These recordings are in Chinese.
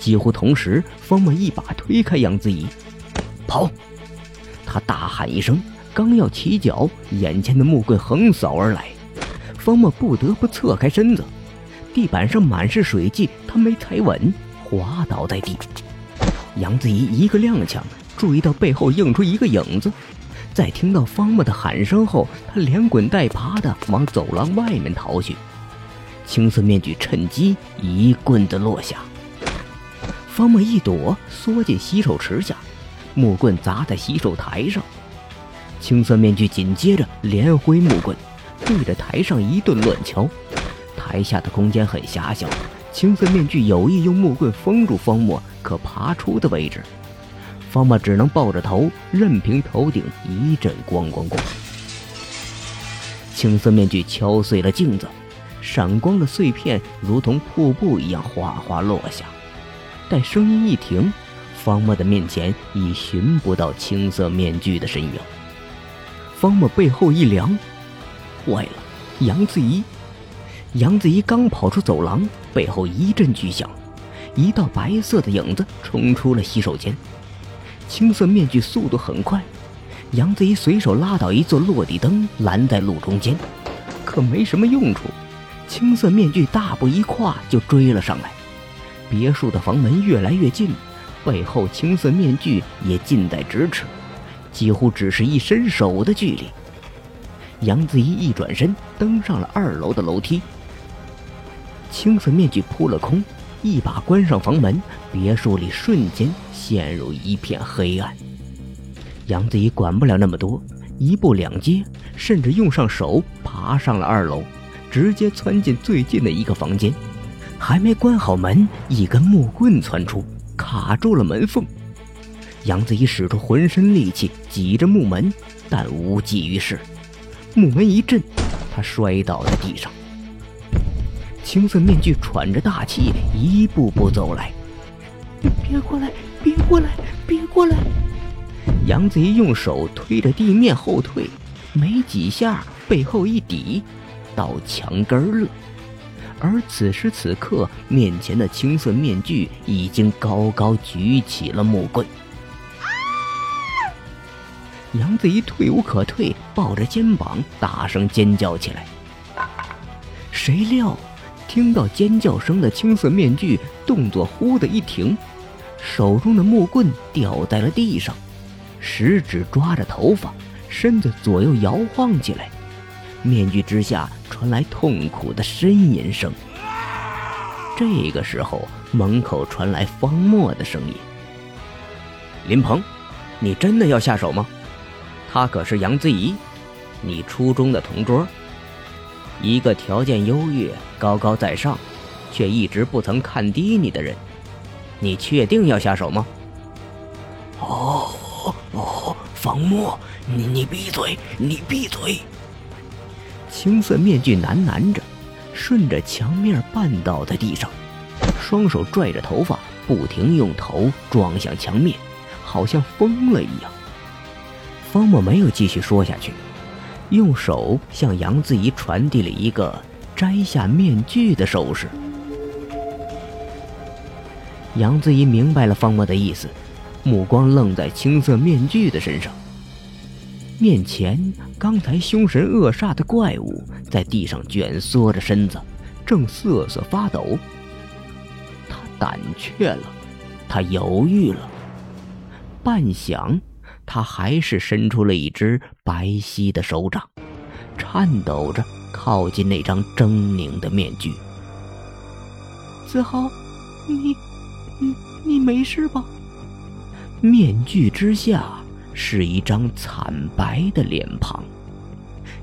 几乎同时，方默一把推开杨子怡，跑！他大喊一声，刚要起脚，眼前的木棍横扫而来，方默不得不侧开身子。地板上满是水迹，他没踩稳，滑倒在地。杨子怡一个踉跄，注意到背后映出一个影子，在听到方默的喊声后，他连滚带爬的往走廊外面逃去。青色面具趁机一棍子落下，方默一躲，缩进洗手池下，木棍砸在洗手台上。青色面具紧接着连挥木棍，对着台上一顿乱敲。台下的空间很狭小，青色面具有意用木棍封住方墨可爬出的位置，方墨只能抱着头，任凭头顶一阵咣咣咣。青色面具敲碎了镜子。闪光的碎片如同瀑布一样哗哗落下，待声音一停，方墨的面前已寻不到青色面具的身影。方墨背后一凉，坏了，杨子怡！杨子怡刚跑出走廊，背后一阵巨响，一道白色的影子冲出了洗手间。青色面具速度很快，杨子怡随手拉倒一座落地灯，拦在路中间，可没什么用处。青色面具大步一跨就追了上来，别墅的房门越来越近，背后青色面具也近在咫尺，几乎只是一伸手的距离。杨子怡一转身，登上了二楼的楼梯。青色面具扑了空，一把关上房门，别墅里瞬间陷入一片黑暗。杨子怡管不了那么多，一步两阶，甚至用上手爬上了二楼。直接窜进最近的一个房间，还没关好门，一根木棍窜出，卡住了门缝。杨子怡使出浑身力气挤着木门，但无济于事，木门一震，他摔倒在地上。青色面具喘着大气，一步步走来：“别过来，别过来，别过来！”杨子怡用手推着地面后退，没几下，背后一抵。到墙根了，而此时此刻，面前的青色面具已经高高举起了木棍。杨子怡退无可退，抱着肩膀大声尖叫起来。谁料，听到尖叫声的青色面具动作忽的一停，手中的木棍掉在了地上，食指抓着头发，身子左右摇晃起来。面具之下传来痛苦的呻吟声。这个时候，门口传来方墨的声音：“林鹏，你真的要下手吗？他可是杨子怡，你初中的同桌，一个条件优越、高高在上，却一直不曾看低你的人。你确定要下手吗？”“哦哦，方墨，你你闭嘴，你闭嘴！”青色面具喃喃着，顺着墙面绊倒在地上，双手拽着头发，不停用头撞向墙面，好像疯了一样。方墨没有继续说下去，用手向杨子怡传递了一个摘下面具的手势。杨子怡明白了方墨的意思，目光愣在青色面具的身上。面前刚才凶神恶煞的怪物在地上蜷缩着身子，正瑟瑟发抖。他胆怯了，他犹豫了，半晌，他还是伸出了一只白皙的手掌，颤抖着靠近那张狰狞的面具。子豪，你，你，你没事吧？面具之下。是一张惨白的脸庞，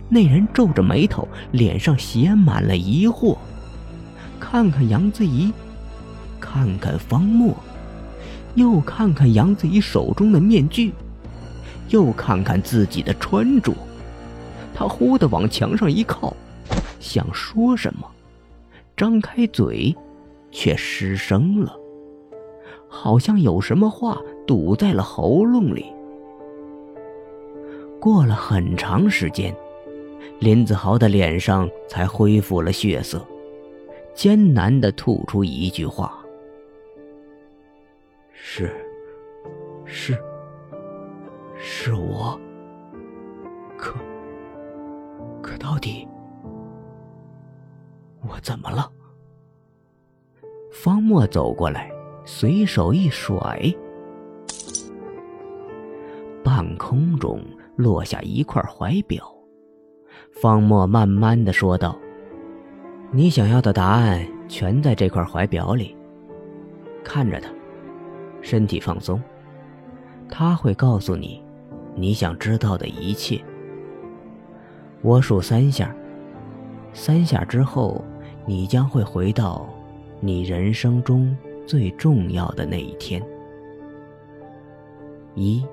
那人皱着眉头，脸上写满了疑惑，看看杨子怡，看看方墨，又看看杨子怡手中的面具，又看看自己的穿着，他忽地往墙上一靠，想说什么，张开嘴，却失声了，好像有什么话堵在了喉咙里。过了很长时间，林子豪的脸上才恢复了血色，艰难的吐出一句话：“是，是，是我。可，可到底我怎么了？方墨走过来，随手一甩，半空中落下一块怀表。方墨慢慢的说道：“你想要的答案全在这块怀表里。看着它，身体放松，他会告诉你你想知道的一切。我数三下，三下之后，你将会回到你人生中最重要的那一天。一、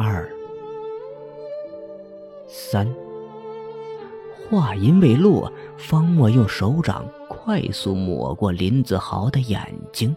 二。”三，话音未落，方墨用手掌快速抹过林子豪的眼睛。